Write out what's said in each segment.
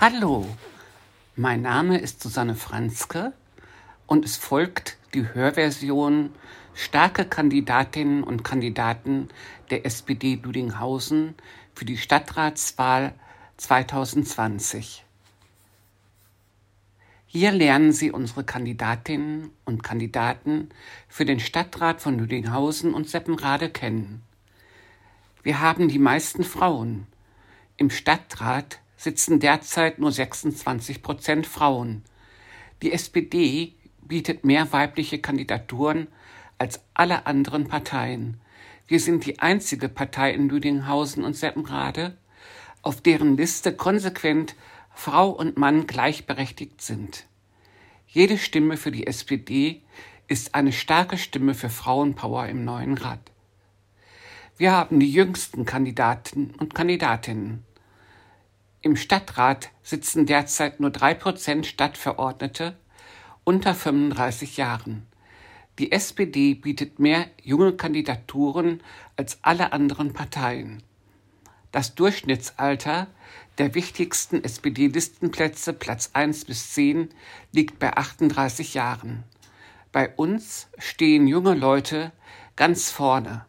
Hallo, mein Name ist Susanne Franzke und es folgt die Hörversion Starke Kandidatinnen und Kandidaten der SPD Ludinghausen für die Stadtratswahl 2020. Hier lernen Sie unsere Kandidatinnen und Kandidaten für den Stadtrat von Lüdinghausen und Seppenrade kennen. Wir haben die meisten Frauen. Im Stadtrat sitzen derzeit nur 26 Prozent Frauen. Die SPD bietet mehr weibliche Kandidaturen als alle anderen Parteien. Wir sind die einzige Partei in Lüdinghausen und Seppenrade, auf deren Liste konsequent Frau und Mann gleichberechtigt sind. Jede Stimme für die SPD ist eine starke Stimme für Frauenpower im neuen Rat. Wir haben die jüngsten Kandidaten und Kandidatinnen. Im Stadtrat sitzen derzeit nur drei Prozent Stadtverordnete unter 35 Jahren. Die SPD bietet mehr junge Kandidaturen als alle anderen Parteien. Das Durchschnittsalter der wichtigsten SPD-Listenplätze Platz 1 bis 10 liegt bei 38 Jahren. Bei uns stehen junge Leute ganz vorne.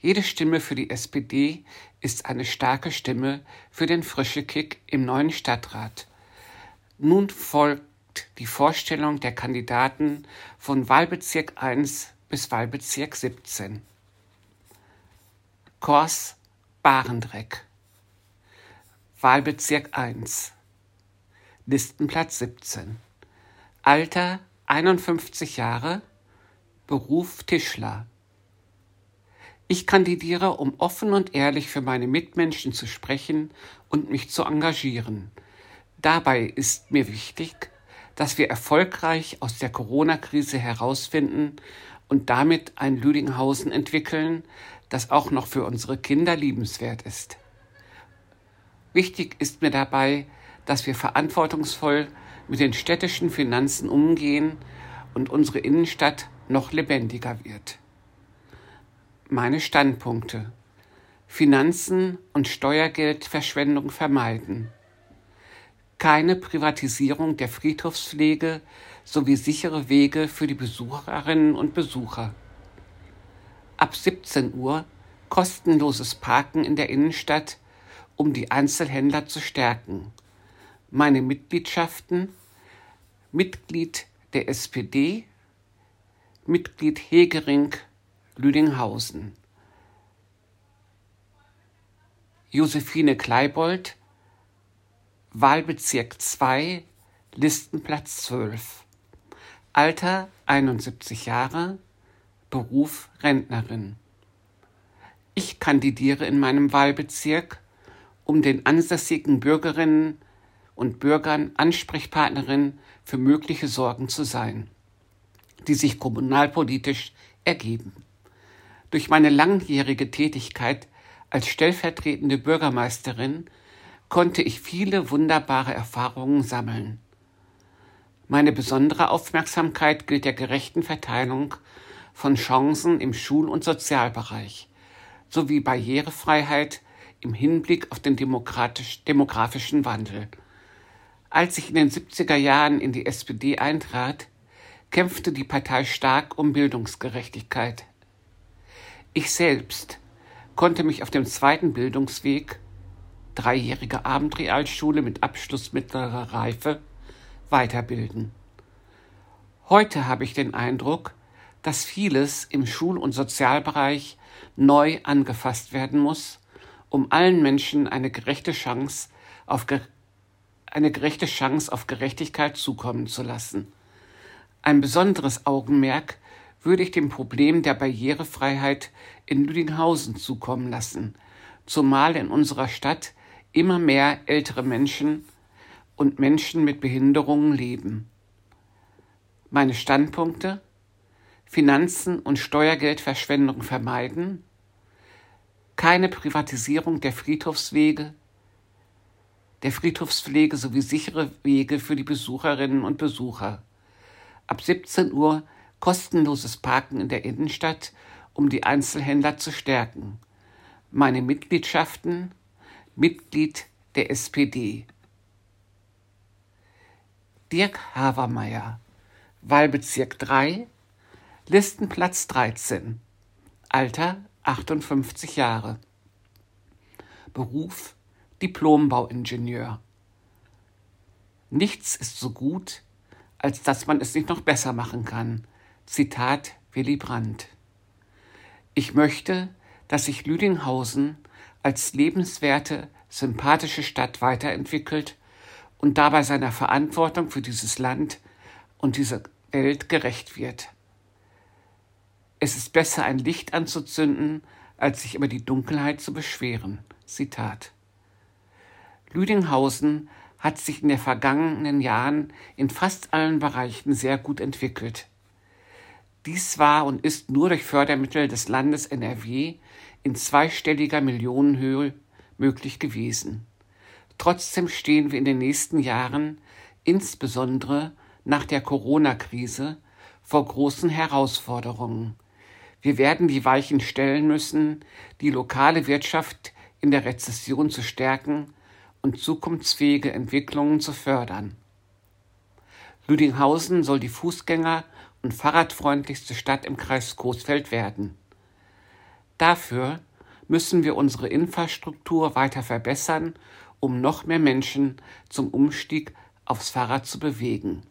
Jede Stimme für die SPD ist eine starke Stimme für den frische Kick im neuen Stadtrat. Nun folgt die Vorstellung der Kandidaten von Wahlbezirk 1 bis Wahlbezirk 17. Kors Barendreck. Wahlbezirk 1 Listenplatz 17 Alter 51 Jahre. Beruf Tischler Ich kandidiere, um offen und ehrlich für meine Mitmenschen zu sprechen und mich zu engagieren. Dabei ist mir wichtig, dass wir erfolgreich aus der Corona-Krise herausfinden und damit ein Lüdinghausen entwickeln, das auch noch für unsere Kinder liebenswert ist. Wichtig ist mir dabei, dass wir verantwortungsvoll mit den städtischen Finanzen umgehen und unsere Innenstadt noch lebendiger wird. Meine Standpunkte. Finanzen und Steuergeldverschwendung vermeiden. Keine Privatisierung der Friedhofspflege sowie sichere Wege für die Besucherinnen und Besucher. Ab 17 Uhr kostenloses Parken in der Innenstadt um die Einzelhändler zu stärken. Meine Mitgliedschaften Mitglied der SPD, Mitglied Hegering Lüdinghausen. Josephine Kleibold, Wahlbezirk 2, Listenplatz 12. Alter 71 Jahre, Beruf Rentnerin. Ich kandidiere in meinem Wahlbezirk um den ansässigen Bürgerinnen und Bürgern Ansprechpartnerin für mögliche Sorgen zu sein, die sich kommunalpolitisch ergeben. Durch meine langjährige Tätigkeit als stellvertretende Bürgermeisterin konnte ich viele wunderbare Erfahrungen sammeln. Meine besondere Aufmerksamkeit gilt der gerechten Verteilung von Chancen im Schul- und Sozialbereich sowie Barrierefreiheit im Hinblick auf den demografischen Wandel. Als ich in den 70er Jahren in die SPD eintrat, kämpfte die Partei stark um Bildungsgerechtigkeit. Ich selbst konnte mich auf dem zweiten Bildungsweg, dreijährige Abendrealschule mit Abschluss mittlerer Reife, weiterbilden. Heute habe ich den Eindruck, dass vieles im Schul- und Sozialbereich neu angefasst werden muss, um allen Menschen eine gerechte Chance auf eine gerechte Chance auf Gerechtigkeit zukommen zu lassen. Ein besonderes Augenmerk würde ich dem Problem der Barrierefreiheit in Lüdinghausen zukommen lassen, zumal in unserer Stadt immer mehr ältere Menschen und Menschen mit Behinderungen leben. Meine Standpunkte Finanzen und Steuergeldverschwendung vermeiden, keine Privatisierung der Friedhofswege, der Friedhofspflege sowie sichere Wege für die Besucherinnen und Besucher. Ab 17 Uhr kostenloses Parken in der Innenstadt, um die Einzelhändler zu stärken. Meine Mitgliedschaften Mitglied der SPD. Dirk Havermeier, Wahlbezirk 3, Listenplatz 13, Alter 58 Jahre, Beruf Diplombauingenieur. Nichts ist so gut, als dass man es nicht noch besser machen kann. Zitat Willy Brandt. Ich möchte, dass sich Lüdinghausen als lebenswerte, sympathische Stadt weiterentwickelt und dabei seiner Verantwortung für dieses Land und diese Welt gerecht wird. Es ist besser, ein Licht anzuzünden, als sich über die Dunkelheit zu beschweren. Zitat. Lüdinghausen hat sich in den vergangenen Jahren in fast allen Bereichen sehr gut entwickelt. Dies war und ist nur durch Fördermittel des Landes NRW in zweistelliger Millionenhöhe möglich gewesen. Trotzdem stehen wir in den nächsten Jahren, insbesondere nach der Corona-Krise, vor großen Herausforderungen. Wir werden die Weichen stellen müssen, die lokale Wirtschaft in der Rezession zu stärken und zukunftsfähige Entwicklungen zu fördern. Lüdinghausen soll die Fußgänger- und fahrradfreundlichste Stadt im Kreis Coesfeld werden. Dafür müssen wir unsere Infrastruktur weiter verbessern, um noch mehr Menschen zum Umstieg aufs Fahrrad zu bewegen.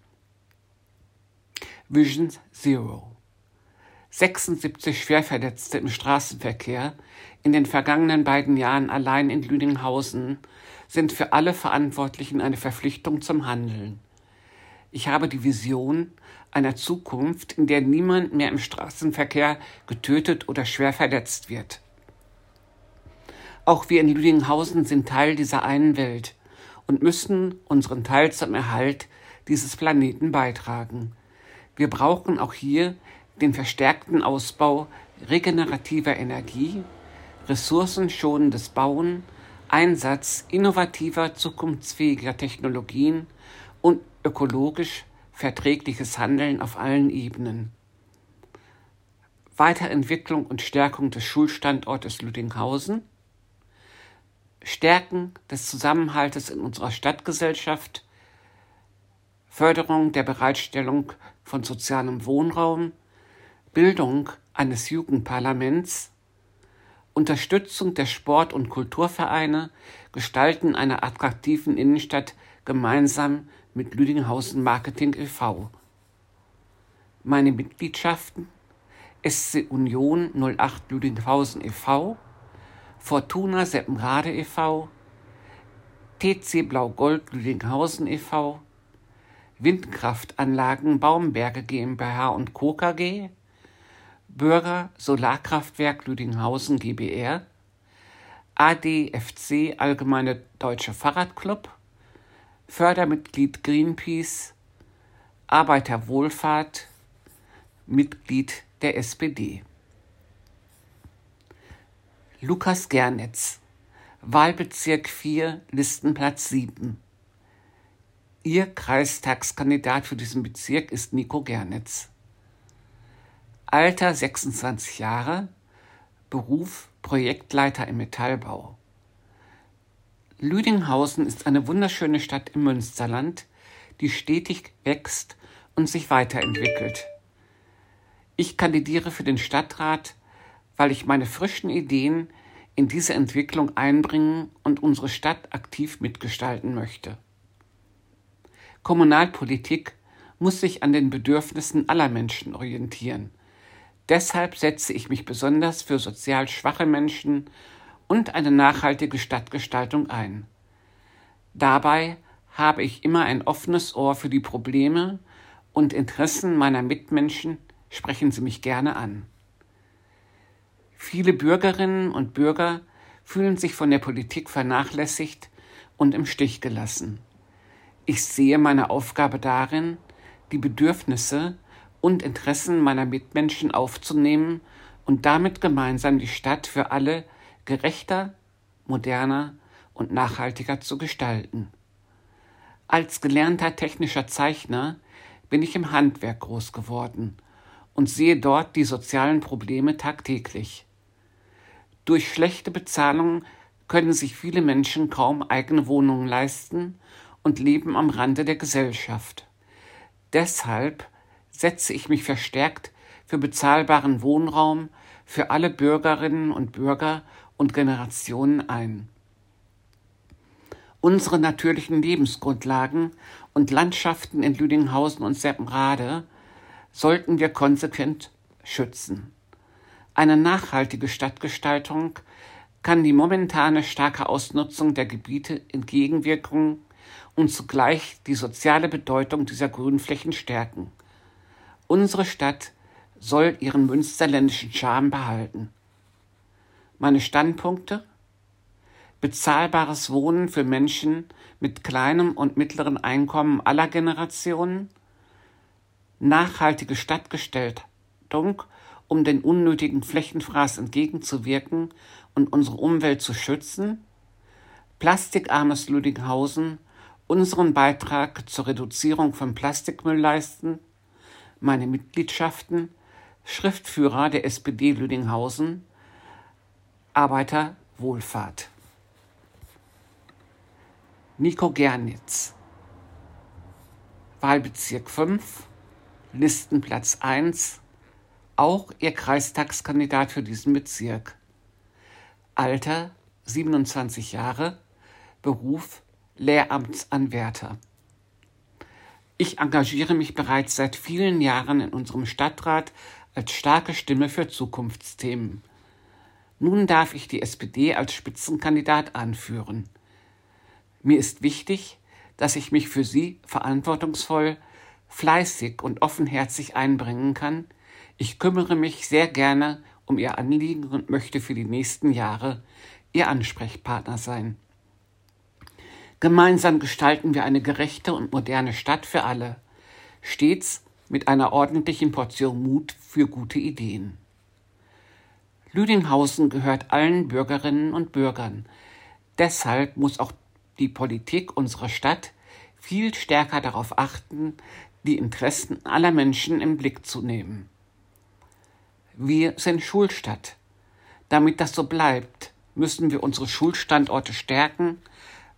Vision Zero 76 Schwerverletzte im Straßenverkehr in den vergangenen beiden Jahren allein in Lüdinghausen sind für alle Verantwortlichen eine Verpflichtung zum Handeln. Ich habe die Vision einer Zukunft, in der niemand mehr im Straßenverkehr getötet oder schwer verletzt wird. Auch wir in Lüdinghausen sind Teil dieser einen Welt und müssen unseren Teil zum Erhalt dieses Planeten beitragen. Wir brauchen auch hier den verstärkten Ausbau regenerativer Energie, ressourcenschonendes Bauen, Einsatz innovativer, zukunftsfähiger Technologien und ökologisch verträgliches Handeln auf allen Ebenen. Weiterentwicklung und Stärkung des Schulstandortes Lüdinghausen, Stärken des Zusammenhaltes in unserer Stadtgesellschaft, Förderung der Bereitstellung von sozialem Wohnraum, Bildung eines Jugendparlaments, Unterstützung der Sport- und Kulturvereine, Gestalten einer attraktiven Innenstadt gemeinsam mit Lüdinghausen Marketing e.V. Meine Mitgliedschaften SC Union 08 Lüdinghausen e.V., Fortuna Seppenrade e.V., TC Blau-Gold Lüdinghausen e.V., Windkraftanlagen Baumberge GmbH und Co. KG, Bürger Solarkraftwerk Lüdinghausen GbR, ADFC Allgemeine Deutsche Fahrradclub, Fördermitglied Greenpeace, Arbeiterwohlfahrt, Mitglied der SPD. Lukas Gernitz, Wahlbezirk 4, Listenplatz 7. Ihr Kreistagskandidat für diesen Bezirk ist Nico Gernitz. Alter 26 Jahre, Beruf Projektleiter im Metallbau. Lüdinghausen ist eine wunderschöne Stadt im Münsterland, die stetig wächst und sich weiterentwickelt. Ich kandidiere für den Stadtrat, weil ich meine frischen Ideen in diese Entwicklung einbringen und unsere Stadt aktiv mitgestalten möchte. Kommunalpolitik muss sich an den Bedürfnissen aller Menschen orientieren – Deshalb setze ich mich besonders für sozial schwache Menschen und eine nachhaltige Stadtgestaltung ein. Dabei habe ich immer ein offenes Ohr für die Probleme und Interessen meiner Mitmenschen, sprechen Sie mich gerne an. Viele Bürgerinnen und Bürger fühlen sich von der Politik vernachlässigt und im Stich gelassen. Ich sehe meine Aufgabe darin, die Bedürfnisse und Interessen meiner Mitmenschen aufzunehmen und damit gemeinsam die Stadt für alle gerechter, moderner und nachhaltiger zu gestalten. Als gelernter technischer Zeichner bin ich im Handwerk groß geworden und sehe dort die sozialen Probleme tagtäglich. Durch schlechte Bezahlung können sich viele Menschen kaum eigene Wohnungen leisten und leben am Rande der Gesellschaft. Deshalb setze ich mich verstärkt für bezahlbaren Wohnraum für alle Bürgerinnen und Bürger und Generationen ein. Unsere natürlichen Lebensgrundlagen und Landschaften in Lüdinghausen und Seppenrade sollten wir konsequent schützen. Eine nachhaltige Stadtgestaltung kann die momentane starke Ausnutzung der Gebiete entgegenwirken und zugleich die soziale Bedeutung dieser Grünflächen stärken. Unsere Stadt soll ihren münsterländischen Charme behalten. Meine Standpunkte? Bezahlbares Wohnen für Menschen mit kleinem und mittleren Einkommen aller Generationen, nachhaltige Stadtgestaltung, um den unnötigen Flächenfraß entgegenzuwirken und unsere Umwelt zu schützen, plastikarmes Lüdinghausen unseren Beitrag zur Reduzierung von Plastikmüll leisten, meine Mitgliedschaften, Schriftführer der SPD Lüdinghausen, Arbeiterwohlfahrt. Nico Gernitz, Wahlbezirk 5, Listenplatz 1, auch Ihr Kreistagskandidat für diesen Bezirk. Alter 27 Jahre, Beruf Lehramtsanwärter. Ich engagiere mich bereits seit vielen Jahren in unserem Stadtrat als starke Stimme für Zukunftsthemen. Nun darf ich die SPD als Spitzenkandidat anführen. Mir ist wichtig, dass ich mich für Sie verantwortungsvoll, fleißig und offenherzig einbringen kann. Ich kümmere mich sehr gerne um Ihr Anliegen und möchte für die nächsten Jahre Ihr Ansprechpartner sein. Gemeinsam gestalten wir eine gerechte und moderne Stadt für alle, stets mit einer ordentlichen Portion Mut für gute Ideen. Lüdinghausen gehört allen Bürgerinnen und Bürgern. Deshalb muss auch die Politik unserer Stadt viel stärker darauf achten, die Interessen aller Menschen im Blick zu nehmen. Wir sind Schulstadt. Damit das so bleibt, müssen wir unsere Schulstandorte stärken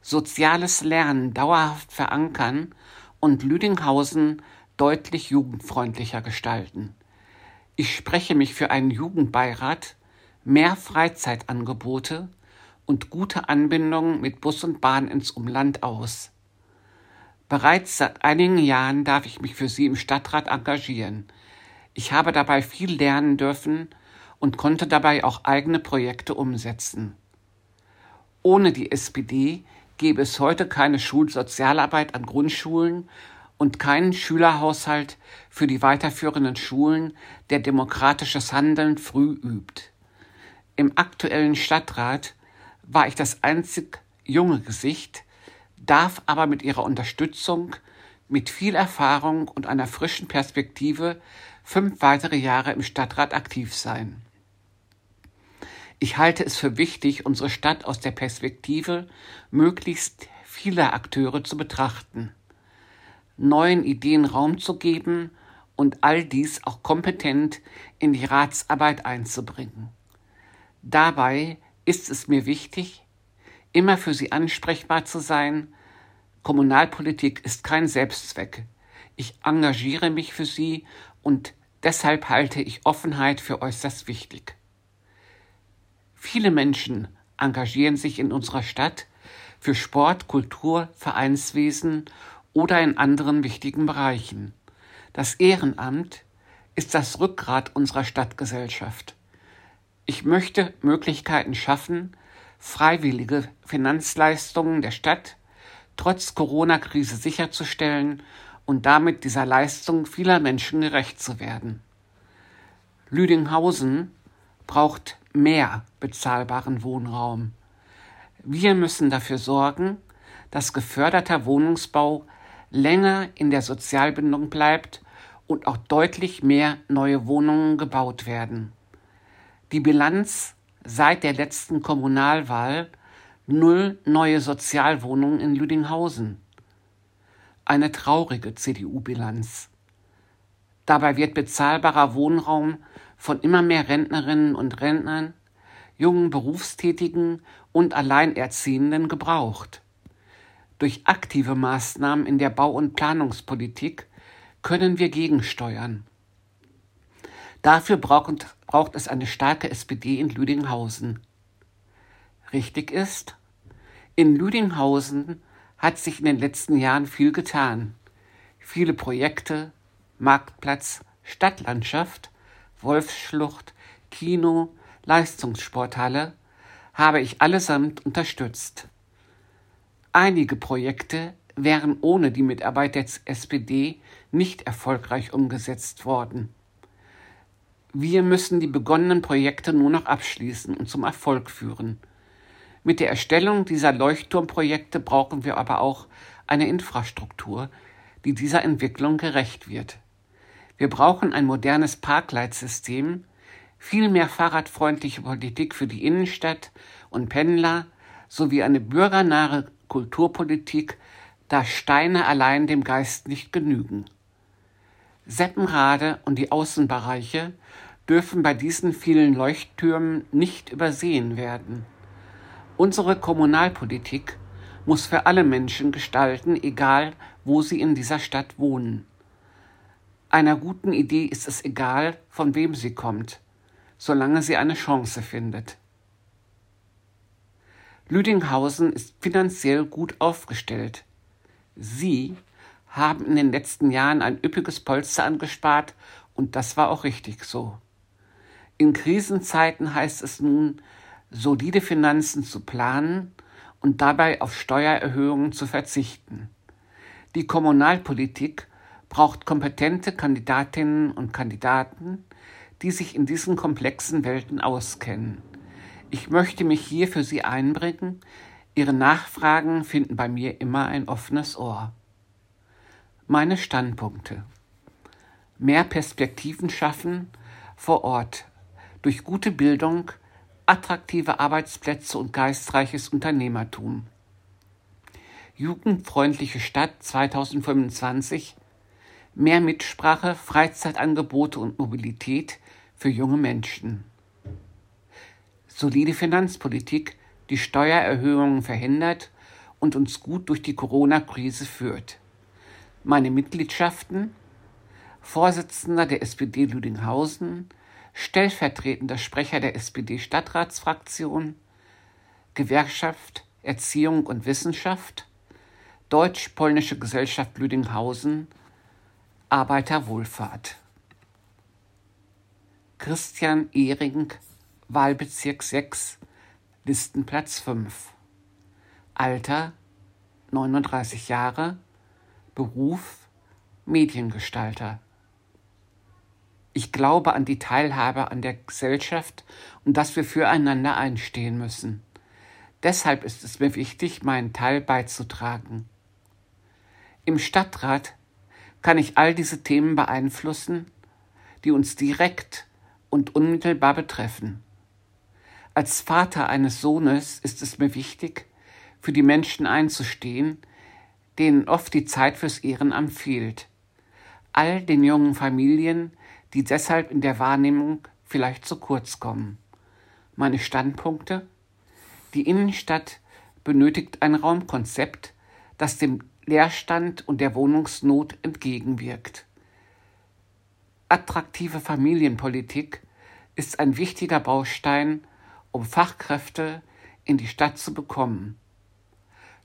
soziales Lernen dauerhaft verankern und Lüdinghausen deutlich jugendfreundlicher gestalten. Ich spreche mich für einen Jugendbeirat, mehr Freizeitangebote und gute Anbindungen mit Bus und Bahn ins Umland aus. Bereits seit einigen Jahren darf ich mich für Sie im Stadtrat engagieren. Ich habe dabei viel lernen dürfen und konnte dabei auch eigene Projekte umsetzen. Ohne die SPD gäbe es heute keine Schulsozialarbeit an Grundschulen und keinen Schülerhaushalt für die weiterführenden Schulen, der demokratisches Handeln früh übt. Im aktuellen Stadtrat war ich das einzig junge Gesicht, darf aber mit ihrer Unterstützung, mit viel Erfahrung und einer frischen Perspektive fünf weitere Jahre im Stadtrat aktiv sein. Ich halte es für wichtig, unsere Stadt aus der Perspektive möglichst vieler Akteure zu betrachten, neuen Ideen Raum zu geben und all dies auch kompetent in die Ratsarbeit einzubringen. Dabei ist es mir wichtig, immer für Sie ansprechbar zu sein. Kommunalpolitik ist kein Selbstzweck. Ich engagiere mich für Sie und deshalb halte ich Offenheit für äußerst wichtig. Viele Menschen engagieren sich in unserer Stadt für Sport, Kultur, Vereinswesen oder in anderen wichtigen Bereichen. Das Ehrenamt ist das Rückgrat unserer Stadtgesellschaft. Ich möchte Möglichkeiten schaffen, freiwillige Finanzleistungen der Stadt trotz Corona-Krise sicherzustellen und damit dieser Leistung vieler Menschen gerecht zu werden. Lüdinghausen braucht mehr bezahlbaren Wohnraum. Wir müssen dafür sorgen, dass geförderter Wohnungsbau länger in der Sozialbindung bleibt und auch deutlich mehr neue Wohnungen gebaut werden. Die Bilanz seit der letzten Kommunalwahl null neue Sozialwohnungen in Lüdinghausen. Eine traurige CDU-Bilanz. Dabei wird bezahlbarer Wohnraum von immer mehr Rentnerinnen und Rentnern, jungen Berufstätigen und Alleinerziehenden gebraucht. Durch aktive Maßnahmen in der Bau- und Planungspolitik können wir gegensteuern. Dafür braucht, braucht es eine starke SPD in Lüdinghausen. Richtig ist, in Lüdinghausen hat sich in den letzten Jahren viel getan. Viele Projekte, Marktplatz, Stadtlandschaft, Wolfsschlucht, Kino, Leistungssporthalle habe ich allesamt unterstützt. Einige Projekte wären ohne die Mitarbeit der SPD nicht erfolgreich umgesetzt worden. Wir müssen die begonnenen Projekte nur noch abschließen und zum Erfolg führen. Mit der Erstellung dieser Leuchtturmprojekte brauchen wir aber auch eine Infrastruktur, die dieser Entwicklung gerecht wird. Wir brauchen ein modernes Parkleitsystem, viel mehr fahrradfreundliche Politik für die Innenstadt und Pendler sowie eine bürgernahe Kulturpolitik, da Steine allein dem Geist nicht genügen. Seppenrade und die Außenbereiche dürfen bei diesen vielen Leuchttürmen nicht übersehen werden. Unsere Kommunalpolitik muss für alle Menschen gestalten, egal wo sie in dieser Stadt wohnen. Einer guten Idee ist es egal, von wem sie kommt, solange sie eine Chance findet. Lüdinghausen ist finanziell gut aufgestellt. Sie haben in den letzten Jahren ein üppiges Polster angespart und das war auch richtig so. In Krisenzeiten heißt es nun, solide Finanzen zu planen und dabei auf Steuererhöhungen zu verzichten. Die Kommunalpolitik braucht kompetente Kandidatinnen und Kandidaten, die sich in diesen komplexen Welten auskennen. Ich möchte mich hier für Sie einbringen. Ihre Nachfragen finden bei mir immer ein offenes Ohr. Meine Standpunkte. Mehr Perspektiven schaffen vor Ort durch gute Bildung, attraktive Arbeitsplätze und geistreiches Unternehmertum. Jugendfreundliche Stadt 2025, mehr Mitsprache, Freizeitangebote und Mobilität für junge Menschen. Solide Finanzpolitik, die Steuererhöhungen verhindert und uns gut durch die Corona-Krise führt. Meine Mitgliedschaften Vorsitzender der SPD Lüdinghausen, stellvertretender Sprecher der SPD-Stadtratsfraktion, Gewerkschaft Erziehung und Wissenschaft, Deutsch-Polnische Gesellschaft Lüdinghausen, Arbeiterwohlfahrt. Christian Ehring, Wahlbezirk 6, Listenplatz 5. Alter 39 Jahre, Beruf Mediengestalter. Ich glaube an die Teilhabe an der Gesellschaft und dass wir füreinander einstehen müssen. Deshalb ist es mir wichtig, meinen Teil beizutragen. Im Stadtrat kann ich all diese Themen beeinflussen, die uns direkt und unmittelbar betreffen. Als Vater eines Sohnes ist es mir wichtig, für die Menschen einzustehen, denen oft die Zeit fürs Ehrenamt fehlt. All den jungen Familien, die deshalb in der Wahrnehmung vielleicht zu kurz kommen. Meine Standpunkte? Die Innenstadt benötigt ein Raumkonzept, das dem Leerstand und der Wohnungsnot entgegenwirkt. Attraktive Familienpolitik ist ein wichtiger Baustein, um Fachkräfte in die Stadt zu bekommen.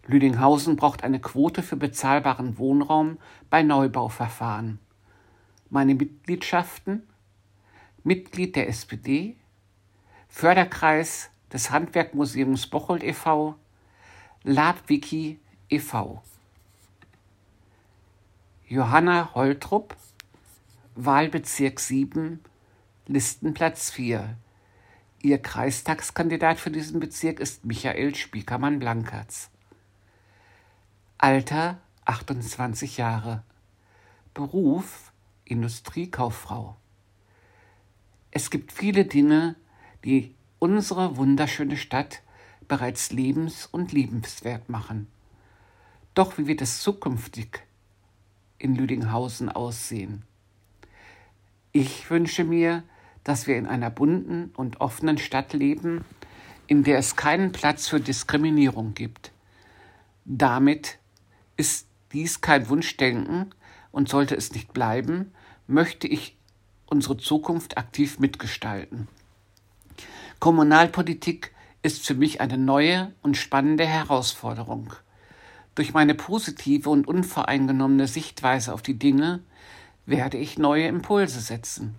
Lüdinghausen braucht eine Quote für bezahlbaren Wohnraum bei Neubauverfahren meine Mitgliedschaften, Mitglied der SPD, Förderkreis des Handwerkmuseums Bocholt e.V., LabWiki e.V. Johanna Holtrup, Wahlbezirk 7, Listenplatz 4. Ihr Kreistagskandidat für diesen Bezirk ist Michael Spiekermann-Blankertz. Alter 28 Jahre. Beruf Industriekauffrau. Es gibt viele Dinge, die unsere wunderschöne Stadt bereits lebens- und liebenswert machen. Doch wie wird es zukünftig in Lüdinghausen aussehen? Ich wünsche mir, dass wir in einer bunten und offenen Stadt leben, in der es keinen Platz für Diskriminierung gibt. Damit ist dies kein Wunschdenken, und sollte es nicht bleiben, möchte ich unsere Zukunft aktiv mitgestalten. Kommunalpolitik ist für mich eine neue und spannende Herausforderung. Durch meine positive und unvoreingenommene Sichtweise auf die Dinge werde ich neue Impulse setzen.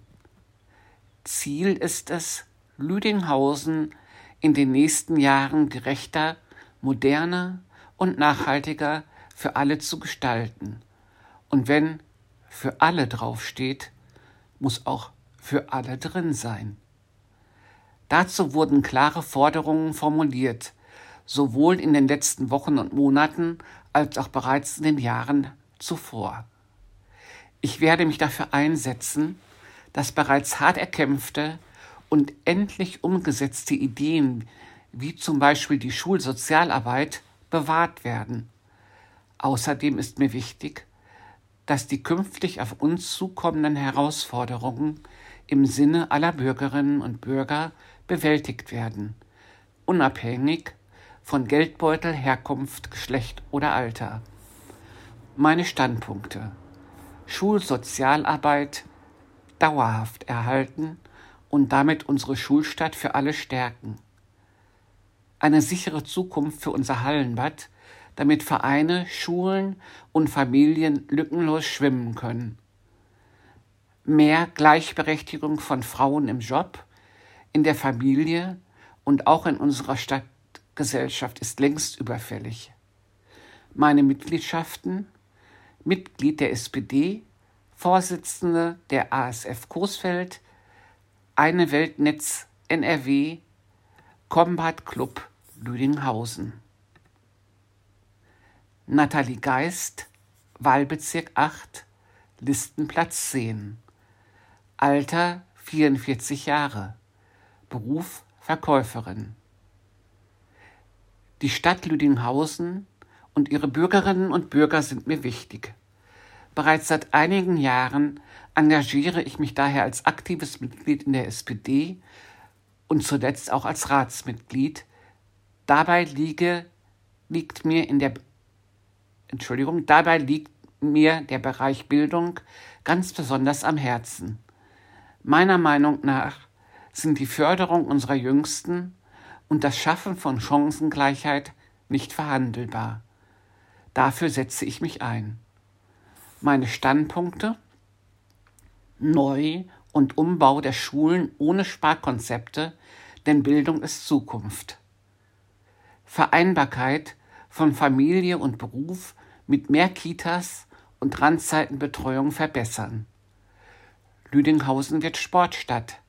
Ziel ist es, Lüdinghausen in den nächsten Jahren gerechter, moderner und nachhaltiger für alle zu gestalten. Und wenn für alle draufsteht, muss auch für alle drin sein. Dazu wurden klare Forderungen formuliert, sowohl in den letzten Wochen und Monaten als auch bereits in den Jahren zuvor. Ich werde mich dafür einsetzen, dass bereits hart erkämpfte und endlich umgesetzte Ideen wie zum Beispiel die Schulsozialarbeit bewahrt werden. Außerdem ist mir wichtig, dass die künftig auf uns zukommenden Herausforderungen im Sinne aller Bürgerinnen und Bürger bewältigt werden, unabhängig von Geldbeutel, Herkunft, Geschlecht oder Alter. Meine Standpunkte. Schulsozialarbeit dauerhaft erhalten und damit unsere Schulstadt für alle stärken. Eine sichere Zukunft für unser Hallenbad, damit Vereine, Schulen und Familien lückenlos schwimmen können. Mehr Gleichberechtigung von Frauen im Job, in der Familie und auch in unserer Stadtgesellschaft ist längst überfällig. Meine Mitgliedschaften, Mitglied der SPD, Vorsitzende der ASF Coesfeld, Eine Weltnetz NRW, Combat Club Lüdinghausen. Nathalie Geist, Wahlbezirk 8, Listenplatz 10. Alter 44 Jahre. Beruf Verkäuferin. Die Stadt Lüdinghausen und ihre Bürgerinnen und Bürger sind mir wichtig. Bereits seit einigen Jahren engagiere ich mich daher als aktives Mitglied in der SPD und zuletzt auch als Ratsmitglied. Dabei liege, liegt mir in der Entschuldigung, dabei liegt mir der Bereich Bildung ganz besonders am Herzen. Meiner Meinung nach sind die Förderung unserer Jüngsten und das Schaffen von Chancengleichheit nicht verhandelbar. Dafür setze ich mich ein meine Standpunkte Neu- und Umbau der Schulen ohne Sparkonzepte, denn Bildung ist Zukunft. Vereinbarkeit von Familie und Beruf mit mehr Kitas und Randzeitenbetreuung verbessern. Lüdinghausen wird Sportstadt.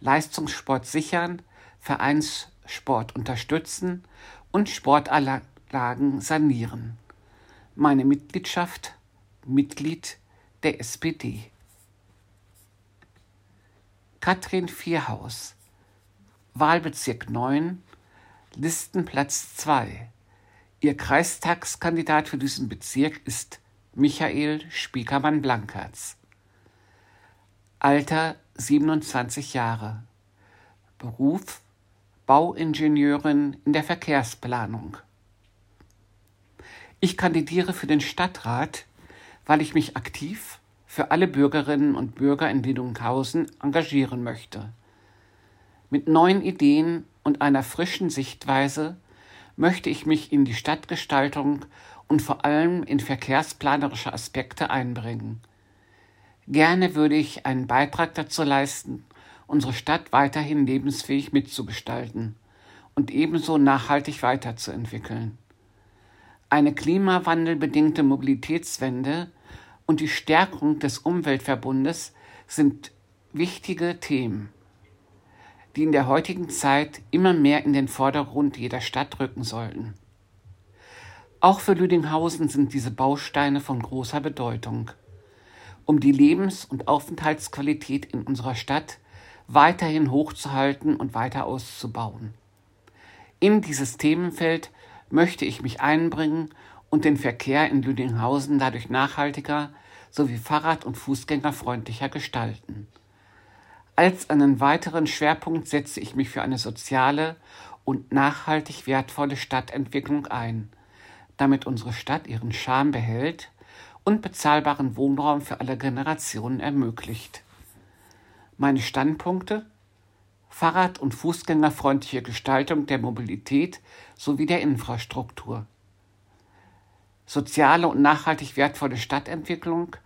Leistungssport sichern, Vereinssport unterstützen und Sportanlagen sanieren. Meine Mitgliedschaft Mitglied der SPD. Katrin Vierhaus, Wahlbezirk 9, Listenplatz 2. Ihr Kreistagskandidat für diesen Bezirk ist Michael Spiekermann-Blankertz. Alter 27 Jahre. Beruf Bauingenieurin in der Verkehrsplanung. Ich kandidiere für den Stadtrat weil ich mich aktiv für alle Bürgerinnen und Bürger in Wiedunghausen engagieren möchte. Mit neuen Ideen und einer frischen Sichtweise möchte ich mich in die Stadtgestaltung und vor allem in verkehrsplanerische Aspekte einbringen. Gerne würde ich einen Beitrag dazu leisten, unsere Stadt weiterhin lebensfähig mitzugestalten und ebenso nachhaltig weiterzuentwickeln. Eine klimawandelbedingte Mobilitätswende und die Stärkung des Umweltverbundes sind wichtige Themen, die in der heutigen Zeit immer mehr in den Vordergrund jeder Stadt rücken sollten. Auch für Lüdinghausen sind diese Bausteine von großer Bedeutung, um die Lebens- und Aufenthaltsqualität in unserer Stadt weiterhin hochzuhalten und weiter auszubauen. In dieses Themenfeld möchte ich mich einbringen und den Verkehr in Lüdinghausen dadurch nachhaltiger sowie fahrrad- und fußgängerfreundlicher gestalten. Als einen weiteren Schwerpunkt setze ich mich für eine soziale und nachhaltig wertvolle Stadtentwicklung ein, damit unsere Stadt ihren Charme behält und bezahlbaren Wohnraum für alle Generationen ermöglicht. Meine Standpunkte Fahrrad- und Fußgängerfreundliche Gestaltung der Mobilität sowie der Infrastruktur. Soziale und nachhaltig wertvolle Stadtentwicklung,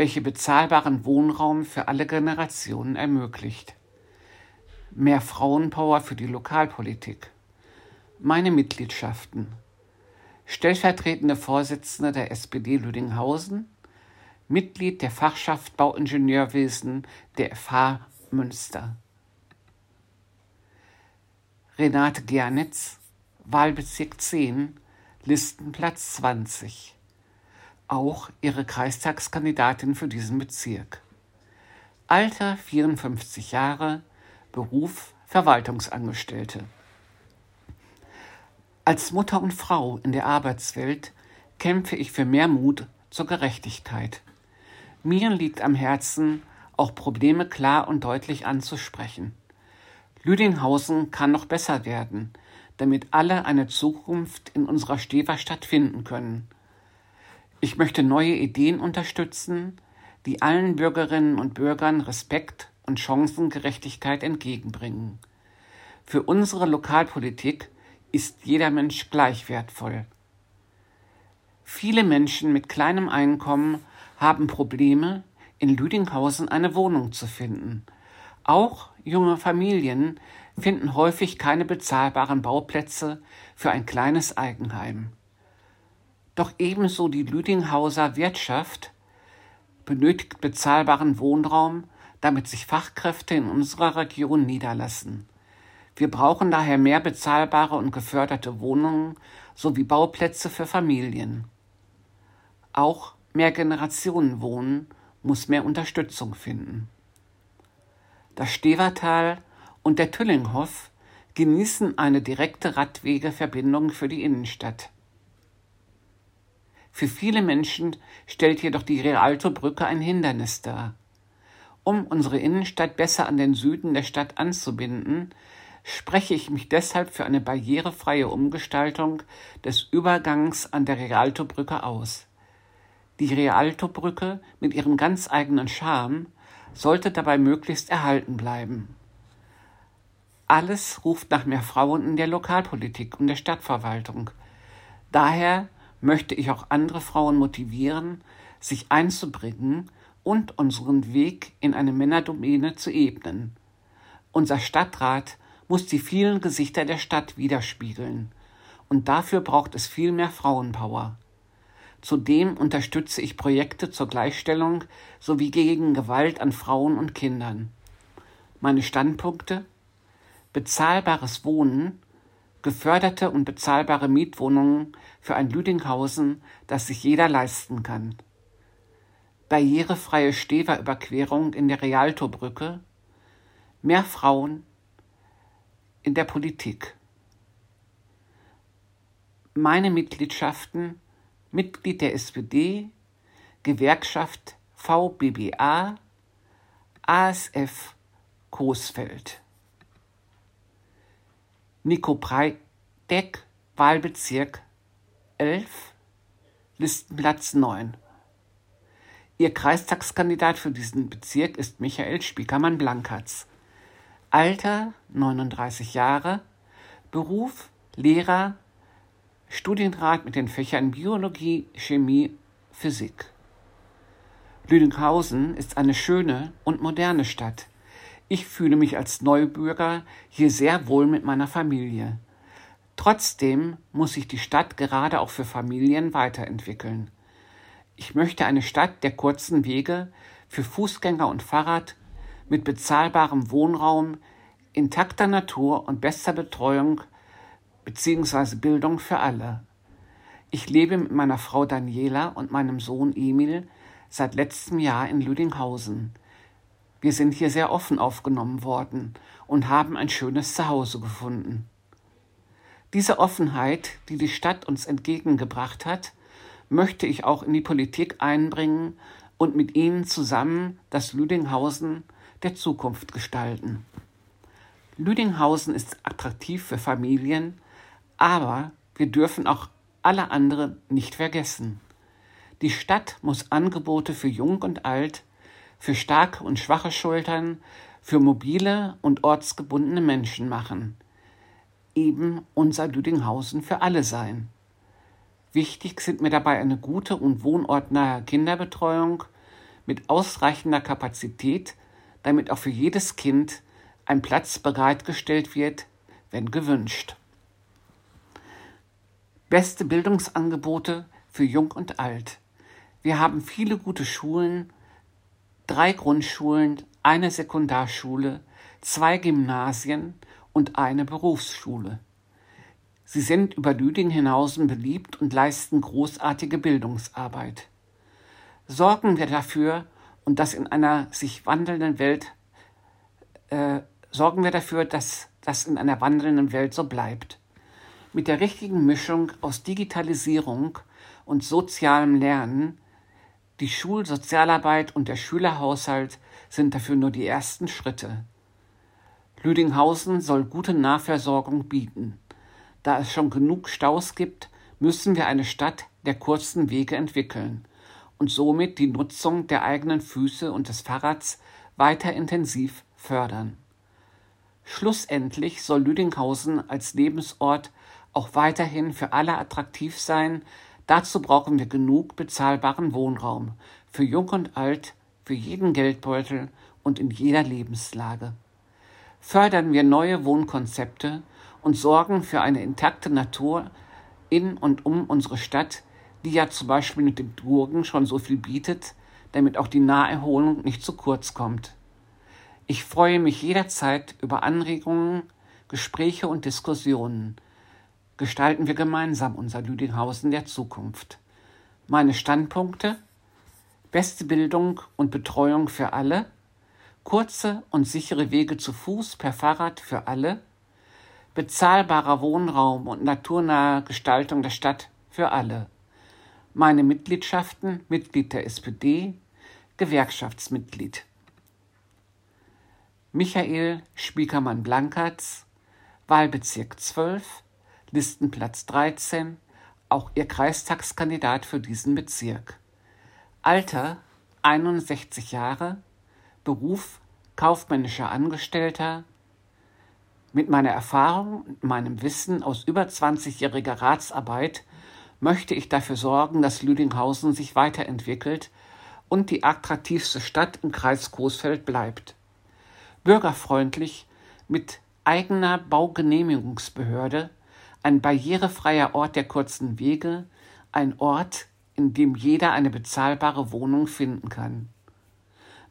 welche bezahlbaren Wohnraum für alle Generationen ermöglicht. Mehr Frauenpower für die Lokalpolitik. Meine Mitgliedschaften. Stellvertretende Vorsitzende der SPD Lüdinghausen, Mitglied der Fachschaft Bauingenieurwesen der FH Münster. Renate Gernitz, Wahlbezirk 10, Listenplatz 20. Auch ihre Kreistagskandidatin für diesen Bezirk. Alter 54 Jahre, Beruf Verwaltungsangestellte. Als Mutter und Frau in der Arbeitswelt kämpfe ich für mehr Mut zur Gerechtigkeit. Mir liegt am Herzen, auch Probleme klar und deutlich anzusprechen. Lüdinghausen kann noch besser werden, damit alle eine Zukunft in unserer Steverstadt finden können. Ich möchte neue Ideen unterstützen, die allen Bürgerinnen und Bürgern Respekt und Chancengerechtigkeit entgegenbringen. Für unsere Lokalpolitik ist jeder Mensch gleich wertvoll. Viele Menschen mit kleinem Einkommen haben Probleme, in Lüdinghausen eine Wohnung zu finden. Auch junge Familien finden häufig keine bezahlbaren Bauplätze für ein kleines Eigenheim. Doch ebenso die Lüdinghauser Wirtschaft benötigt bezahlbaren Wohnraum, damit sich Fachkräfte in unserer Region niederlassen. Wir brauchen daher mehr bezahlbare und geförderte Wohnungen sowie Bauplätze für Familien. Auch Mehrgenerationenwohnen muss mehr Unterstützung finden. Das Stevertal und der Tüllinghof genießen eine direkte Radwegeverbindung für die Innenstadt. Für viele Menschen stellt jedoch die Rialto-Brücke ein Hindernis dar. Um unsere Innenstadt besser an den Süden der Stadt anzubinden, spreche ich mich deshalb für eine barrierefreie Umgestaltung des Übergangs an der Rialto-Brücke aus. Die Rialto-Brücke mit ihrem ganz eigenen Charme sollte dabei möglichst erhalten bleiben. Alles ruft nach mehr Frauen in der Lokalpolitik und der Stadtverwaltung. Daher möchte ich auch andere Frauen motivieren, sich einzubringen und unseren Weg in eine Männerdomäne zu ebnen. Unser Stadtrat muss die vielen Gesichter der Stadt widerspiegeln, und dafür braucht es viel mehr Frauenpower. Zudem unterstütze ich Projekte zur Gleichstellung sowie gegen Gewalt an Frauen und Kindern. Meine Standpunkte bezahlbares Wohnen, geförderte und bezahlbare Mietwohnungen für ein Lüdinghausen, das sich jeder leisten kann. Barrierefreie Steverüberquerung in der Rialtobrücke, mehr Frauen in der Politik. Meine Mitgliedschaften Mitglied der SPD, Gewerkschaft VBBA, ASF Coesfeld. Nico Breiteck, Wahlbezirk 11, Listenplatz 9. Ihr Kreistagskandidat für diesen Bezirk ist Michael Spiekermann-Blankatz. Alter 39 Jahre, Beruf Lehrer, Studienrat mit den Fächern Biologie, Chemie, Physik. Lüdinghausen ist eine schöne und moderne Stadt. Ich fühle mich als Neubürger hier sehr wohl mit meiner Familie. Trotzdem muss sich die Stadt gerade auch für Familien weiterentwickeln. Ich möchte eine Stadt der kurzen Wege für Fußgänger und Fahrrad mit bezahlbarem Wohnraum, intakter Natur und bester Betreuung bzw. Bildung für alle. Ich lebe mit meiner Frau Daniela und meinem Sohn Emil seit letztem Jahr in Lüdinghausen. Wir sind hier sehr offen aufgenommen worden und haben ein schönes Zuhause gefunden. Diese Offenheit, die die Stadt uns entgegengebracht hat, möchte ich auch in die Politik einbringen und mit Ihnen zusammen das Lüdinghausen der Zukunft gestalten. Lüdinghausen ist attraktiv für Familien, aber wir dürfen auch alle anderen nicht vergessen. Die Stadt muss Angebote für Jung und Alt, für starke und schwache Schultern, für mobile und ortsgebundene Menschen machen. Eben unser Lüdinghausen für alle sein. Wichtig sind mir dabei eine gute und wohnortnahe Kinderbetreuung mit ausreichender Kapazität, damit auch für jedes Kind ein Platz bereitgestellt wird, wenn gewünscht. Beste Bildungsangebote für Jung und Alt. Wir haben viele gute Schulen, drei Grundschulen, eine Sekundarschule, zwei Gymnasien und eine Berufsschule. Sie sind über Lüding hinaußen beliebt und leisten großartige Bildungsarbeit. Sorgen wir dafür, und das in einer sich wandelnden Welt, äh, sorgen wir dafür, dass das in einer wandelnden Welt so bleibt. Mit der richtigen Mischung aus Digitalisierung und sozialem Lernen, die Schulsozialarbeit und der Schülerhaushalt sind dafür nur die ersten Schritte. Lüdinghausen soll gute Nahversorgung bieten. Da es schon genug Staus gibt, müssen wir eine Stadt der kurzen Wege entwickeln und somit die Nutzung der eigenen Füße und des Fahrrads weiter intensiv fördern. Schlussendlich soll Lüdinghausen als Lebensort auch weiterhin für alle attraktiv sein. Dazu brauchen wir genug bezahlbaren Wohnraum für Jung und Alt, für jeden Geldbeutel und in jeder Lebenslage. Fördern wir neue Wohnkonzepte und sorgen für eine intakte Natur in und um unsere Stadt, die ja zum Beispiel mit dem Burgen schon so viel bietet, damit auch die Naherholung nicht zu kurz kommt. Ich freue mich jederzeit über Anregungen, Gespräche und Diskussionen. Gestalten wir gemeinsam unser Lüdinghausen der Zukunft. Meine Standpunkte beste Bildung und Betreuung für alle, kurze und sichere Wege zu Fuß per Fahrrad für alle, bezahlbarer Wohnraum und naturnahe Gestaltung der Stadt für alle. Meine Mitgliedschaften, Mitglied der SPD, Gewerkschaftsmitglied. Michael Spiekermann-Blankertz, Wahlbezirk 12, Listenplatz 13, auch ihr Kreistagskandidat für diesen Bezirk. Alter 61 Jahre, Beruf kaufmännischer Angestellter. Mit meiner Erfahrung und meinem Wissen aus über 20-jähriger Ratsarbeit möchte ich dafür sorgen, dass Lüdinghausen sich weiterentwickelt und die attraktivste Stadt im Kreis Coesfeld bleibt. Bürgerfreundlich, mit eigener Baugenehmigungsbehörde ein barrierefreier Ort der kurzen Wege, ein Ort, in dem jeder eine bezahlbare Wohnung finden kann.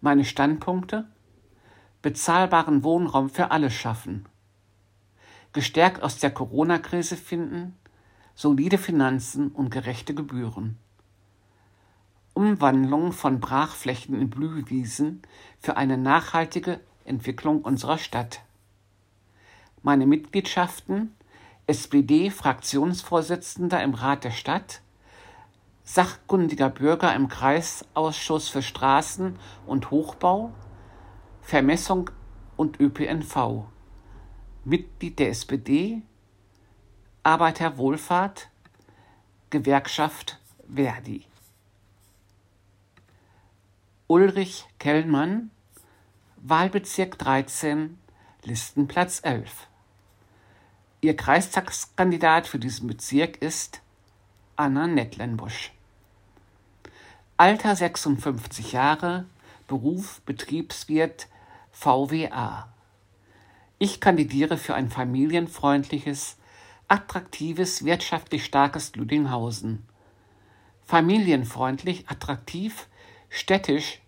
Meine Standpunkte? Bezahlbaren Wohnraum für alle schaffen. Gestärkt aus der Corona-Krise finden, solide Finanzen und gerechte Gebühren. Umwandlung von Brachflächen in Blühwiesen für eine nachhaltige Entwicklung unserer Stadt. Meine Mitgliedschaften SPD-Fraktionsvorsitzender im Rat der Stadt, sachkundiger Bürger im Kreisausschuss für Straßen und Hochbau, Vermessung und ÖPNV, Mitglied der SPD, Arbeiterwohlfahrt, Gewerkschaft Verdi. Ulrich Kellmann, Wahlbezirk 13, Listenplatz 11. Ihr Kreistagskandidat für diesen Bezirk ist Anna Nettlenbusch. Alter 56 Jahre, Beruf Betriebswirt VWA. Ich kandidiere für ein familienfreundliches, attraktives, wirtschaftlich starkes Lüdinghausen. Familienfreundlich, attraktiv, städtisch,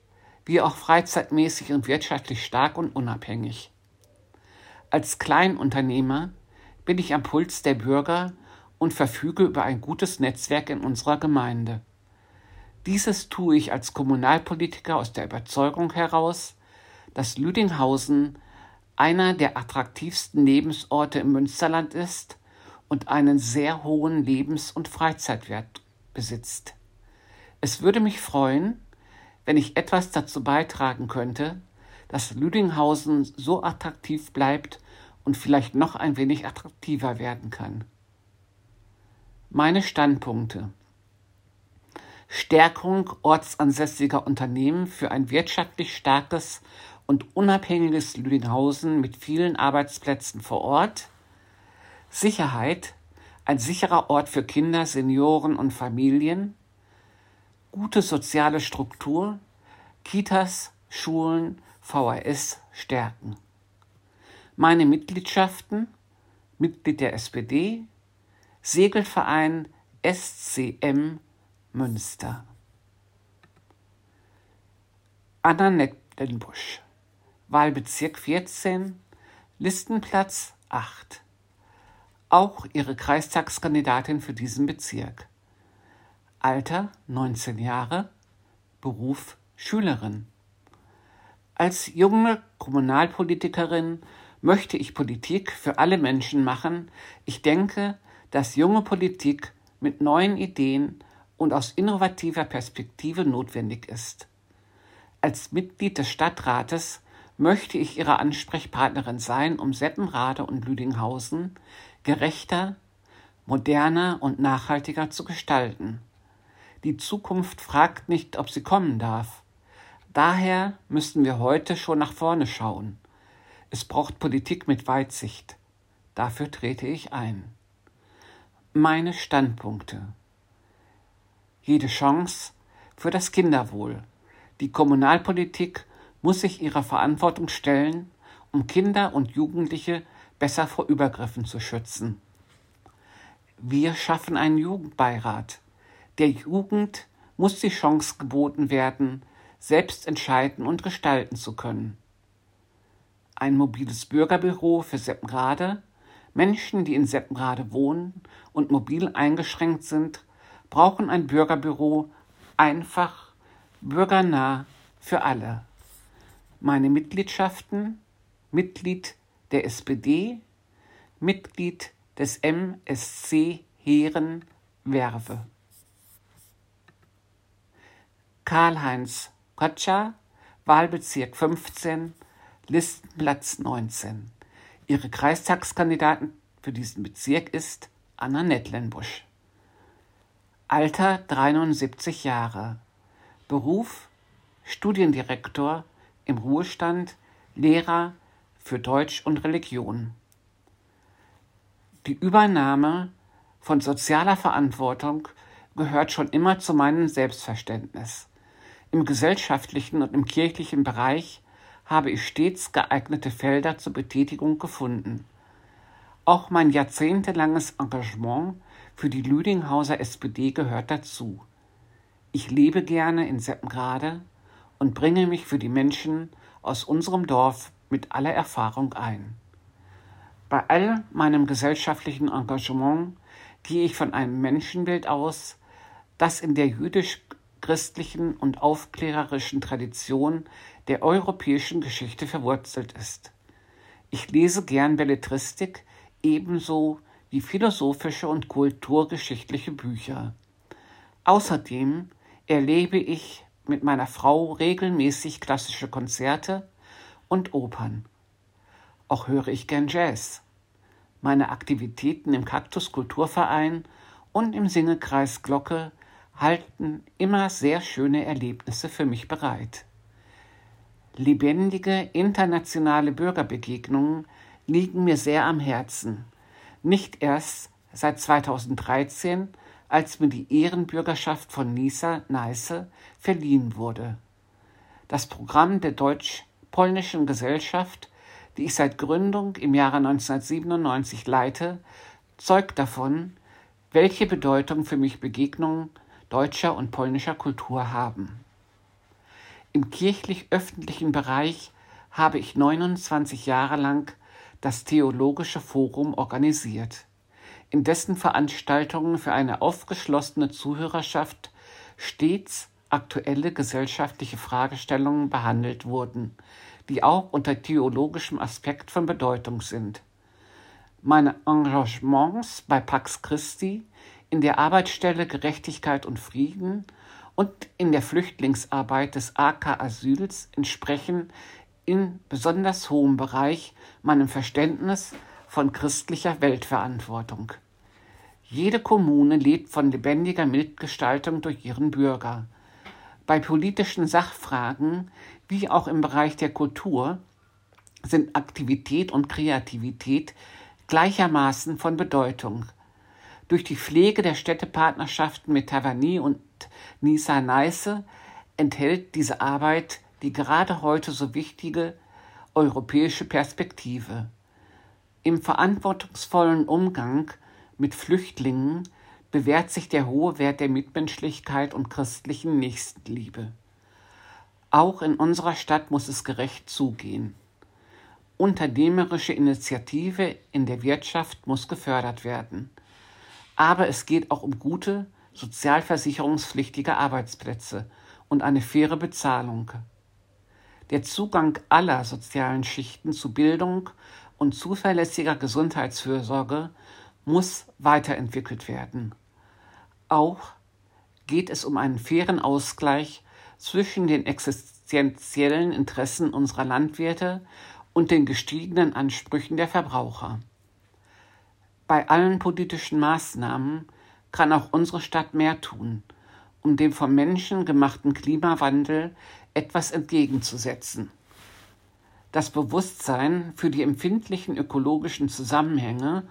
wie auch freizeitmäßig und wirtschaftlich stark und unabhängig. Als Kleinunternehmer bin ich am Puls der Bürger und verfüge über ein gutes Netzwerk in unserer Gemeinde. Dieses tue ich als Kommunalpolitiker aus der Überzeugung heraus, dass Lüdinghausen einer der attraktivsten Lebensorte im Münsterland ist und einen sehr hohen Lebens- und Freizeitwert besitzt. Es würde mich freuen, wenn ich etwas dazu beitragen könnte, dass Lüdinghausen so attraktiv bleibt und vielleicht noch ein wenig attraktiver werden kann. Meine Standpunkte. Stärkung ortsansässiger Unternehmen für ein wirtschaftlich starkes und unabhängiges Lüdinghausen mit vielen Arbeitsplätzen vor Ort, Sicherheit, ein sicherer Ort für Kinder, Senioren und Familien, gute soziale Struktur, Kitas, Schulen, VHS stärken. Meine Mitgliedschaften, Mitglied der SPD, Segelverein SCM Münster. Anna Nettenbusch, Wahlbezirk 14, Listenplatz 8. Auch ihre Kreistagskandidatin für diesen Bezirk. Alter 19 Jahre, Beruf Schülerin. Als junge Kommunalpolitikerin möchte ich Politik für alle Menschen machen. Ich denke, dass junge Politik mit neuen Ideen und aus innovativer Perspektive notwendig ist. Als Mitglied des Stadtrates möchte ich Ihre Ansprechpartnerin sein, um Seppenrade und Lüdinghausen gerechter, moderner und nachhaltiger zu gestalten. Die Zukunft fragt nicht, ob sie kommen darf. Daher müssen wir heute schon nach vorne schauen. Es braucht Politik mit Weitsicht. Dafür trete ich ein. Meine Standpunkte jede Chance für das Kinderwohl. Die Kommunalpolitik muss sich ihrer Verantwortung stellen, um Kinder und Jugendliche besser vor Übergriffen zu schützen. Wir schaffen einen Jugendbeirat. Der Jugend muss die Chance geboten werden, selbst entscheiden und gestalten zu können. Ein mobiles Bürgerbüro für Seppenrade. Menschen, die in Seppenrade wohnen und mobil eingeschränkt sind, brauchen ein Bürgerbüro einfach, bürgernah für alle. Meine Mitgliedschaften, Mitglied der SPD, Mitglied des MSC Heeren Werve. Karl-Heinz Kotscher, Wahlbezirk 15, Listenplatz 19. Ihre Kreistagskandidatin für diesen Bezirk ist Anna Nettlenbusch. Alter 73 Jahre. Beruf Studiendirektor im Ruhestand, Lehrer für Deutsch und Religion. Die Übernahme von sozialer Verantwortung gehört schon immer zu meinem Selbstverständnis. Im gesellschaftlichen und im kirchlichen Bereich habe ich stets geeignete Felder zur Betätigung gefunden. Auch mein jahrzehntelanges Engagement für die Lüdinghauser SPD gehört dazu. Ich lebe gerne in Seppenrade und bringe mich für die Menschen aus unserem Dorf mit aller Erfahrung ein. Bei all meinem gesellschaftlichen Engagement gehe ich von einem Menschenbild aus, das in der jüdisch-christlichen und aufklärerischen Tradition der europäischen Geschichte verwurzelt ist. Ich lese gern Belletristik, ebenso wie philosophische und kulturgeschichtliche Bücher. Außerdem erlebe ich mit meiner Frau regelmäßig klassische Konzerte und Opern. Auch höre ich gern Jazz. Meine Aktivitäten im Kaktus Kulturverein und im Singekreis Glocke halten immer sehr schöne Erlebnisse für mich bereit. Lebendige internationale Bürgerbegegnungen liegen mir sehr am Herzen nicht erst seit 2013, als mir die Ehrenbürgerschaft von Nisa Neiße verliehen wurde. Das Programm der deutsch-polnischen Gesellschaft, die ich seit Gründung im Jahre 1997 leite, zeugt davon, welche Bedeutung für mich Begegnungen deutscher und polnischer Kultur haben. Im kirchlich-öffentlichen Bereich habe ich 29 Jahre lang das Theologische Forum organisiert, in dessen Veranstaltungen für eine aufgeschlossene Zuhörerschaft stets aktuelle gesellschaftliche Fragestellungen behandelt wurden, die auch unter theologischem Aspekt von Bedeutung sind. Meine Engagements bei Pax Christi, in der Arbeitsstelle Gerechtigkeit und Frieden und in der Flüchtlingsarbeit des AK Asyls entsprechen in besonders hohem Bereich meinem Verständnis von christlicher Weltverantwortung. Jede Kommune lebt von lebendiger Mitgestaltung durch ihren Bürger. Bei politischen Sachfragen wie auch im Bereich der Kultur sind Aktivität und Kreativität gleichermaßen von Bedeutung. Durch die Pflege der Städtepartnerschaften mit Taverny und Nisa Neiße enthält diese Arbeit die gerade heute so wichtige europäische Perspektive. Im verantwortungsvollen Umgang mit Flüchtlingen bewährt sich der hohe Wert der Mitmenschlichkeit und christlichen Nächstenliebe. Auch in unserer Stadt muss es gerecht zugehen. Unternehmerische Initiative in der Wirtschaft muss gefördert werden. Aber es geht auch um gute, sozialversicherungspflichtige Arbeitsplätze und eine faire Bezahlung. Der Zugang aller sozialen Schichten zu Bildung und zuverlässiger Gesundheitsfürsorge muss weiterentwickelt werden. Auch geht es um einen fairen Ausgleich zwischen den existenziellen Interessen unserer Landwirte und den gestiegenen Ansprüchen der Verbraucher. Bei allen politischen Maßnahmen kann auch unsere Stadt mehr tun, um dem vom Menschen gemachten Klimawandel etwas entgegenzusetzen. Das Bewusstsein für die empfindlichen ökologischen Zusammenhänge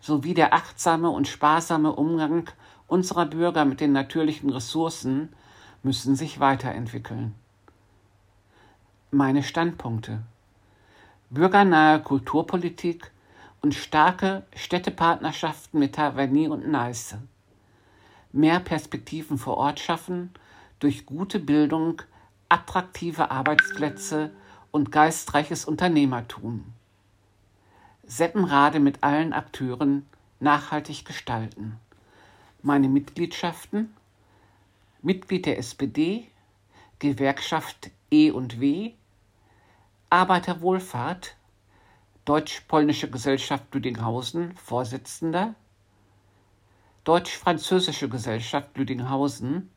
sowie der achtsame und sparsame Umgang unserer Bürger mit den natürlichen Ressourcen müssen sich weiterentwickeln. Meine Standpunkte bürgernahe Kulturpolitik und starke Städtepartnerschaften mit Taverny und Neiße mehr Perspektiven vor Ort schaffen durch gute Bildung, attraktive Arbeitsplätze und geistreiches Unternehmertum. Seppenrade mit allen Akteuren nachhaltig gestalten. Meine Mitgliedschaften Mitglied der SPD, Gewerkschaft E und W, Arbeiterwohlfahrt, Deutsch-Polnische Gesellschaft Lüdinghausen, Vorsitzender, Deutsch-Französische Gesellschaft Lüdinghausen,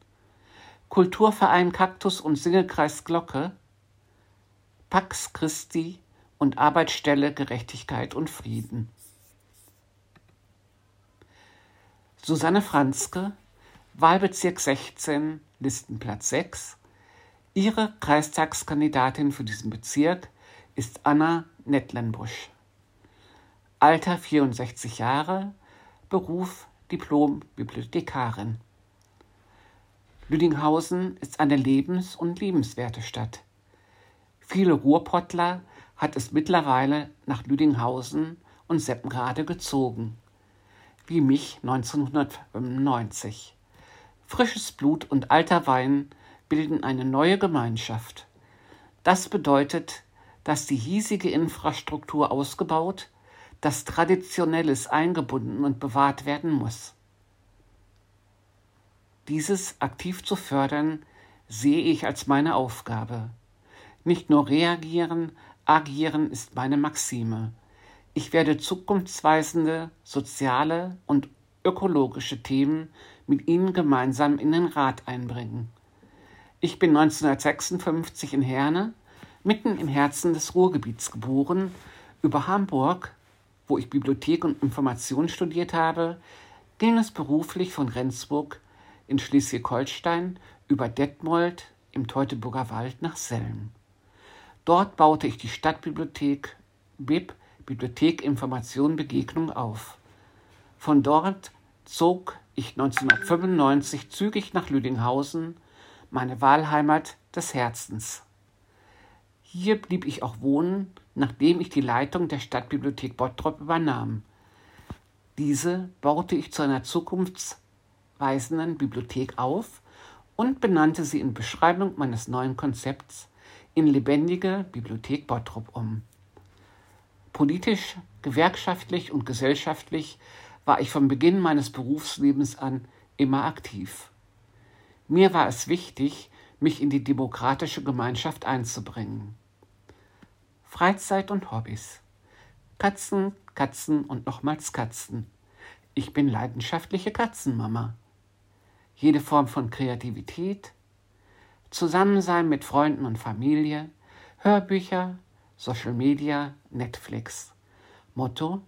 Kulturverein Kaktus und Singelkreis Glocke, Pax Christi und Arbeitsstelle Gerechtigkeit und Frieden. Susanne Franzke, Wahlbezirk 16, Listenplatz 6. Ihre Kreistagskandidatin für diesen Bezirk ist Anna Nettlenbusch. Alter 64 Jahre, Beruf Diplom-Bibliothekarin. Lüdinghausen ist eine lebens- und liebenswerte Stadt. Viele Ruhrpottler hat es mittlerweile nach Lüdinghausen und Seppenrade gezogen, wie mich 1995. Frisches Blut und alter Wein bilden eine neue Gemeinschaft. Das bedeutet, dass die hiesige Infrastruktur ausgebaut, das Traditionelles eingebunden und bewahrt werden muss. Dieses aktiv zu fördern, sehe ich als meine Aufgabe. Nicht nur reagieren, agieren ist meine Maxime. Ich werde zukunftsweisende, soziale und ökologische Themen mit Ihnen gemeinsam in den Rat einbringen. Ich bin 1956 in Herne, mitten im Herzen des Ruhrgebiets geboren, über Hamburg wo ich Bibliothek und Information studiert habe, ging es beruflich von Rendsburg in Schleswig-Holstein über Detmold im Teutoburger Wald nach Selm. Dort baute ich die Stadtbibliothek BIP Bibliothek Information Begegnung auf. Von dort zog ich 1995 zügig nach Lüdinghausen, meine Wahlheimat des Herzens. Hier blieb ich auch wohnen nachdem ich die Leitung der Stadtbibliothek Bottrop übernahm. Diese baute ich zu einer zukunftsweisenden Bibliothek auf und benannte sie in Beschreibung meines neuen Konzepts in lebendige Bibliothek Bottrop um. Politisch, gewerkschaftlich und gesellschaftlich war ich vom Beginn meines Berufslebens an immer aktiv. Mir war es wichtig, mich in die demokratische Gemeinschaft einzubringen. Freizeit und Hobbys. Katzen, Katzen und nochmals Katzen. Ich bin leidenschaftliche Katzenmama. Jede Form von Kreativität, Zusammensein mit Freunden und Familie, Hörbücher, Social Media, Netflix. Motto: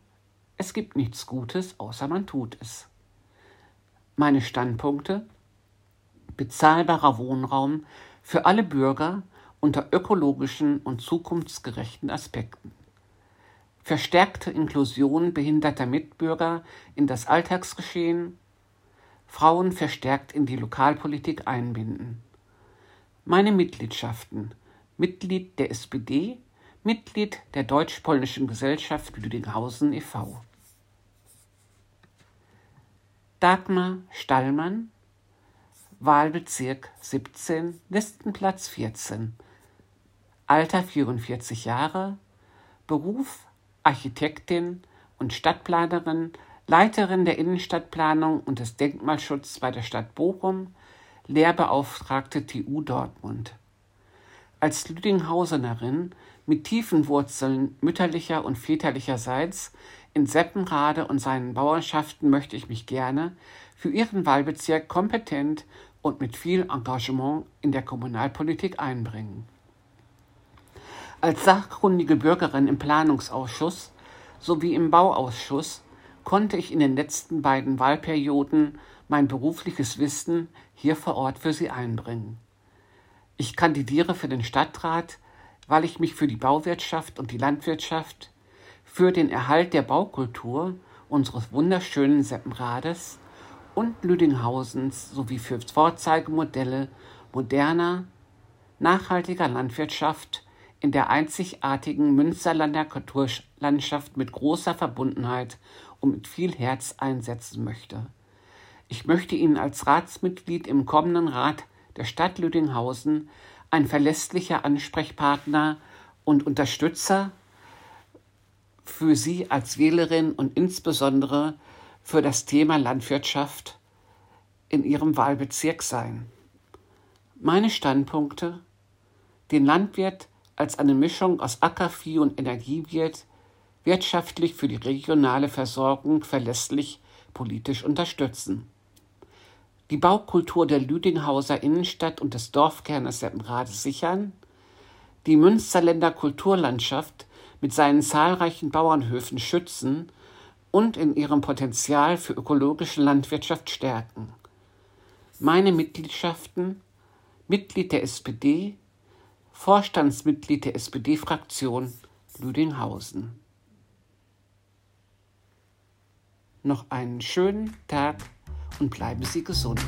Es gibt nichts Gutes, außer man tut es. Meine Standpunkte bezahlbarer Wohnraum für alle Bürger unter ökologischen und zukunftsgerechten Aspekten. Verstärkte Inklusion behinderter Mitbürger in das Alltagsgeschehen, Frauen verstärkt in die Lokalpolitik einbinden. Meine Mitgliedschaften Mitglied der SPD, Mitglied der Deutsch-Polnischen Gesellschaft Lüdinghausen e.V. Dagmar Stallmann, Wahlbezirk 17, Listenplatz 14, Alter 44 Jahre, Beruf Architektin und Stadtplanerin, Leiterin der Innenstadtplanung und des Denkmalschutzes bei der Stadt Bochum, Lehrbeauftragte TU Dortmund. Als Lüdinghausenerin mit tiefen Wurzeln mütterlicher und väterlicherseits in Seppenrade und seinen Bauernschaften möchte ich mich gerne für Ihren Wahlbezirk kompetent und mit viel Engagement in der Kommunalpolitik einbringen. Als sachkundige Bürgerin im Planungsausschuss sowie im Bauausschuss konnte ich in den letzten beiden Wahlperioden mein berufliches Wissen hier vor Ort für Sie einbringen. Ich kandidiere für den Stadtrat, weil ich mich für die Bauwirtschaft und die Landwirtschaft, für den Erhalt der Baukultur unseres wunderschönen Seppenrades und Lüdinghausens sowie für Vorzeigemodelle moderner, nachhaltiger Landwirtschaft in der einzigartigen Münsterlander Kulturlandschaft mit großer Verbundenheit und mit viel Herz einsetzen möchte. Ich möchte Ihnen als Ratsmitglied im kommenden Rat der Stadt Lüdinghausen ein verlässlicher Ansprechpartner und Unterstützer für Sie als Wählerin und insbesondere für das Thema Landwirtschaft in Ihrem Wahlbezirk sein. Meine Standpunkte, den Landwirt als eine Mischung aus Ackervieh und Energiewirt wirtschaftlich für die regionale Versorgung verlässlich politisch unterstützen. Die Baukultur der Lüdinghauser Innenstadt und des Dorfkernes Seppenrade sichern, die Münsterländer Kulturlandschaft mit seinen zahlreichen Bauernhöfen schützen und in ihrem Potenzial für ökologische Landwirtschaft stärken. Meine Mitgliedschaften, Mitglied der SPD, Vorstandsmitglied der SPD-Fraktion Lüdinghausen. Noch einen schönen Tag und bleiben Sie gesund.